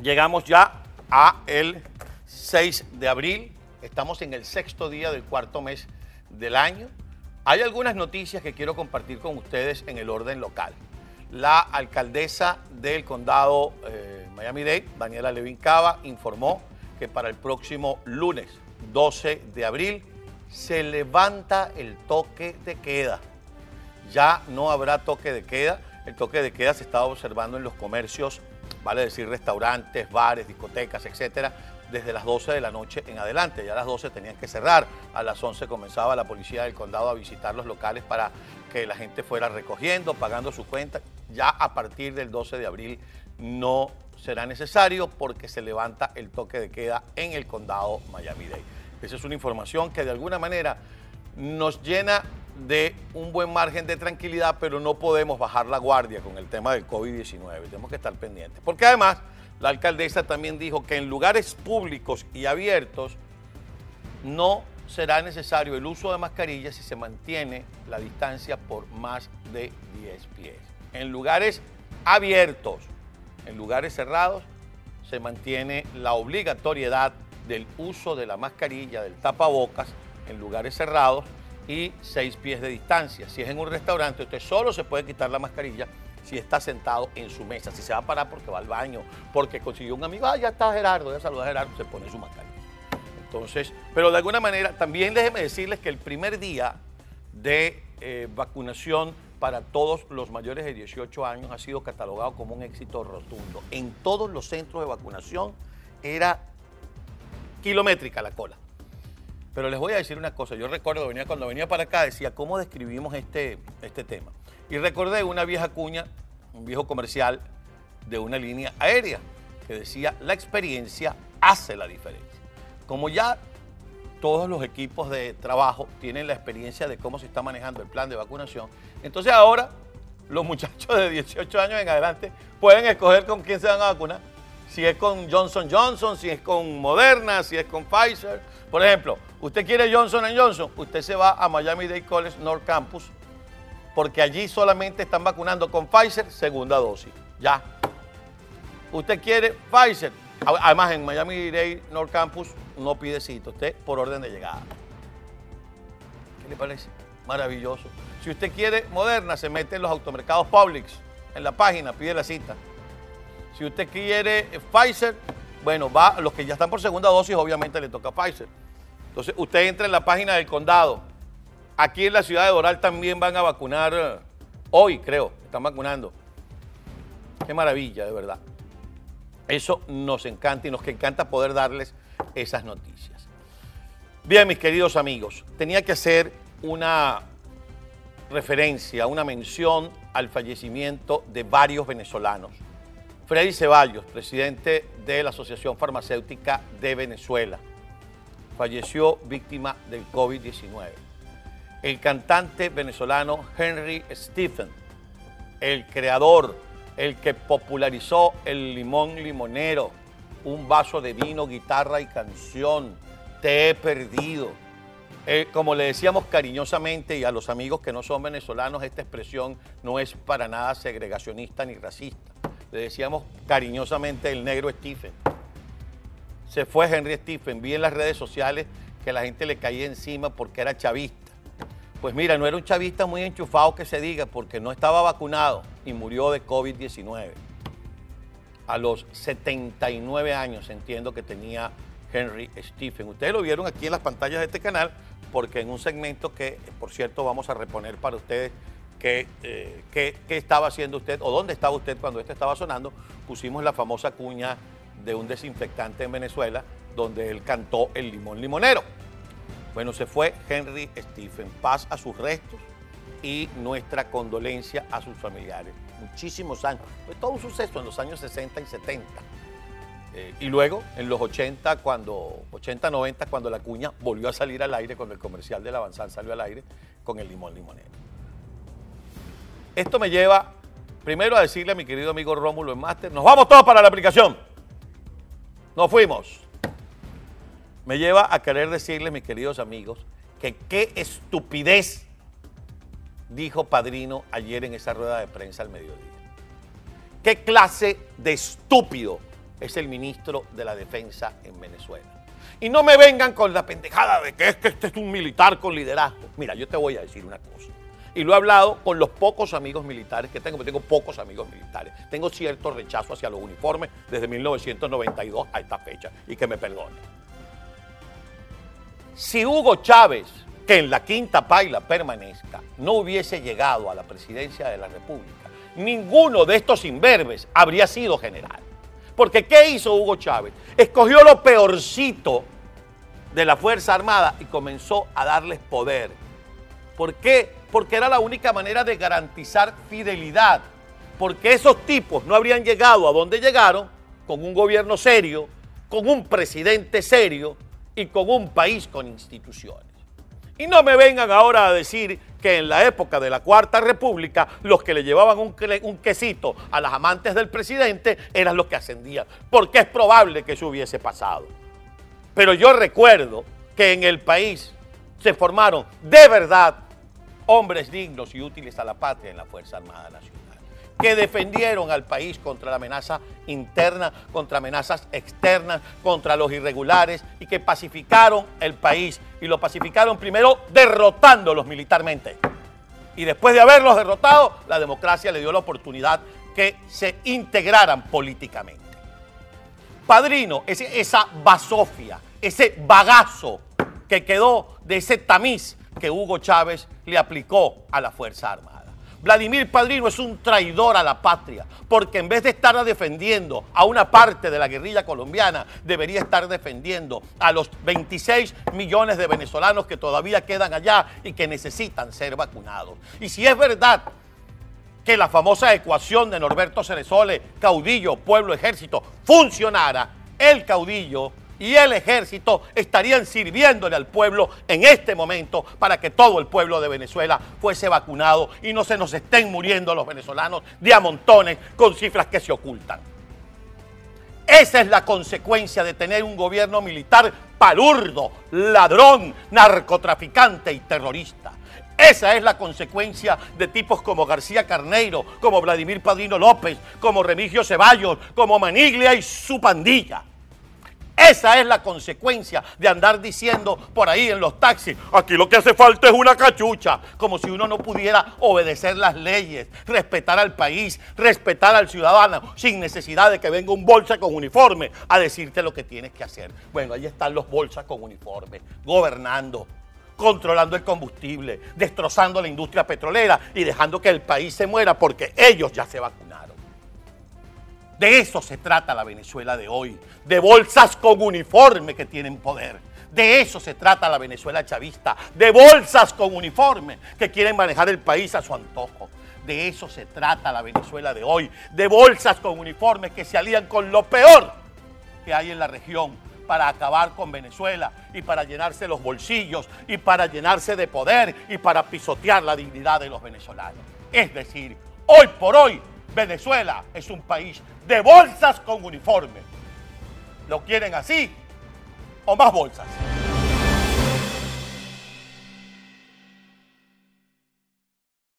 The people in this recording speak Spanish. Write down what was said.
llegamos ya a el 6 de abril. Estamos en el sexto día del cuarto mes del año. Hay algunas noticias que quiero compartir con ustedes en el orden local. La alcaldesa del condado eh, Miami-Dade, Daniela Levin Cava, informó que para el próximo lunes 12 de abril se levanta el toque de queda. Ya no habrá toque de queda. El toque de queda se estaba observando en los comercios, vale decir restaurantes, bares, discotecas, etcétera, desde las 12 de la noche en adelante. Ya a las 12 tenían que cerrar. A las 11 comenzaba la policía del condado a visitar los locales para que la gente fuera recogiendo, pagando su cuenta. Ya a partir del 12 de abril no será necesario porque se levanta el toque de queda en el condado Miami-Dade. Esa es una información que de alguna manera nos llena de un buen margen de tranquilidad, pero no podemos bajar la guardia con el tema del COVID-19. Tenemos que estar pendientes. Porque además, la alcaldesa también dijo que en lugares públicos y abiertos no será necesario el uso de mascarillas si se mantiene la distancia por más de 10 pies. En lugares abiertos, en lugares cerrados, se mantiene la obligatoriedad del uso de la mascarilla, del tapabocas en lugares cerrados y seis pies de distancia. Si es en un restaurante, usted solo se puede quitar la mascarilla si está sentado en su mesa. Si se va a parar porque va al baño, porque consiguió un amigo, ah, ya está Gerardo, ya saludó a Gerardo, se pone su mascarilla. Entonces, pero de alguna manera, también déjeme decirles que el primer día de eh, vacunación para todos los mayores de 18 años ha sido catalogado como un éxito rotundo. En todos los centros de vacunación era kilométrica la cola. Pero les voy a decir una cosa, yo recuerdo venía, cuando venía para acá decía cómo describimos este, este tema. Y recordé una vieja cuña, un viejo comercial de una línea aérea que decía, la experiencia hace la diferencia. Como ya todos los equipos de trabajo tienen la experiencia de cómo se está manejando el plan de vacunación, entonces ahora los muchachos de 18 años en adelante pueden escoger con quién se van a vacunar si es con Johnson Johnson, si es con Moderna, si es con Pfizer. Por ejemplo, usted quiere Johnson Johnson, usted se va a Miami Dade College North Campus, porque allí solamente están vacunando con Pfizer, segunda dosis. Ya. Usted quiere Pfizer. Además, en Miami Dade North Campus no pide cita, usted por orden de llegada. ¿Qué le parece? Maravilloso. Si usted quiere Moderna, se mete en los automercados Publix, en la página, pide la cita. Si usted quiere Pfizer, bueno, va, los que ya están por segunda dosis, obviamente le toca Pfizer. Entonces, usted entra en la página del condado. Aquí en la ciudad de Doral también van a vacunar, eh, hoy creo, están vacunando. Qué maravilla, de verdad. Eso nos encanta y nos encanta poder darles esas noticias. Bien, mis queridos amigos, tenía que hacer una referencia, una mención al fallecimiento de varios venezolanos Freddy Ceballos, presidente de la Asociación Farmacéutica de Venezuela, falleció víctima del COVID-19. El cantante venezolano Henry Stephen, el creador, el que popularizó el limón limonero, un vaso de vino, guitarra y canción, te he perdido. Eh, como le decíamos cariñosamente y a los amigos que no son venezolanos, esta expresión no es para nada segregacionista ni racista le decíamos cariñosamente el negro Stephen. Se fue Henry Stephen, vi en las redes sociales que la gente le caía encima porque era chavista. Pues mira, no era un chavista muy enchufado que se diga porque no estaba vacunado y murió de COVID-19. A los 79 años entiendo que tenía Henry Stephen. Ustedes lo vieron aquí en las pantallas de este canal porque en un segmento que, por cierto, vamos a reponer para ustedes eh, qué, estaba haciendo usted o dónde estaba usted cuando este estaba sonando, pusimos la famosa cuña de un desinfectante en Venezuela donde él cantó el limón limonero. Bueno, se fue Henry Stephen. Paz a sus restos y nuestra condolencia a sus familiares. Muchísimos años. Fue todo un suceso en los años 60 y 70. Eh, y luego, en los 80, cuando, 80, 90, cuando la cuña volvió a salir al aire, cuando el comercial de la salió al aire, con el limón limonero. Esto me lleva primero a decirle a mi querido amigo Rómulo en Máster, nos vamos todos para la aplicación. Nos fuimos. Me lleva a querer decirle, mis queridos amigos, que qué estupidez dijo Padrino ayer en esa rueda de prensa al mediodía. ¿Qué clase de estúpido es el ministro de la Defensa en Venezuela. Y no me vengan con la pendejada de que es que este es un militar con liderazgo. Mira, yo te voy a decir una cosa. Y lo he hablado con los pocos amigos militares que tengo, porque tengo pocos amigos militares. Tengo cierto rechazo hacia los uniformes desde 1992 a esta fecha, y que me perdone. Si Hugo Chávez, que en la quinta paila permanezca, no hubiese llegado a la presidencia de la República, ninguno de estos imberbes habría sido general. Porque ¿qué hizo Hugo Chávez? Escogió lo peorcito de la Fuerza Armada y comenzó a darles poder. ¿Por qué? Porque era la única manera de garantizar fidelidad. Porque esos tipos no habrían llegado a donde llegaron con un gobierno serio, con un presidente serio y con un país con instituciones. Y no me vengan ahora a decir que en la época de la Cuarta República los que le llevaban un, quesito a las amantes del presidente eran los que ascendían, porque es probable que eso hubiese pasado. Pero yo recuerdo que en el país se formaron de verdad hombres dignos y útiles a la patria en la Fuerza Armada Nacional que defendieron al país contra la amenaza interna, contra amenazas externas, contra los irregulares y que pacificaron el país. Y lo pacificaron primero derrotándolos militarmente. Y después de haberlos derrotado, la democracia le dio la oportunidad que se integraran políticamente. Padrino, es esa basofia, ese bagazo que quedó de ese tamiz que Hugo Chávez le aplicó a la Fuerza Armada. Vladimir Padrino es un traidor a la patria, porque en vez de estar defendiendo a una parte de la guerrilla colombiana, debería estar defendiendo a los 26 millones de venezolanos que todavía quedan allá y que necesitan ser vacunados. Y si es verdad que la famosa ecuación de Norberto Ceresole, caudillo, pueblo, ejército, funcionara, el caudillo y el ejército estarían sirviéndole al pueblo en este momento para que todo el pueblo de Venezuela fuese vacunado y no se nos estén muriendo los venezolanos de a montones con cifras que se ocultan. Esa es la consecuencia de tener un gobierno militar palurdo, ladrón, narcotraficante y terrorista. Esa es la consecuencia de tipos como García Carneiro, como Vladimir Padrino López, como Remigio Ceballos, como Maniglia y su pandilla. Esa es la consecuencia de andar diciendo por ahí en los taxis, aquí lo que hace falta es una cachucha, como si uno no pudiera obedecer las leyes, respetar al país, respetar al ciudadano, sin necesidad de que venga un bolsa con uniforme a decirte lo que tienes que hacer. Bueno, ahí están los bolsas con uniforme, gobernando, controlando el combustible, destrozando la industria petrolera y dejando que el país se muera porque ellos ya se vacunaron. De eso se trata la Venezuela de hoy, de bolsas con uniforme que tienen poder. De eso se trata la Venezuela chavista, de bolsas con uniforme que quieren manejar el país a su antojo. De eso se trata la Venezuela de hoy, de bolsas con uniforme que se alían con lo peor que hay en la región para acabar con Venezuela y para llenarse los bolsillos y para llenarse de poder y para pisotear la dignidad de los venezolanos. Es decir, hoy por hoy Venezuela es un país de bolsas con uniforme. ¿Lo quieren así o más bolsas?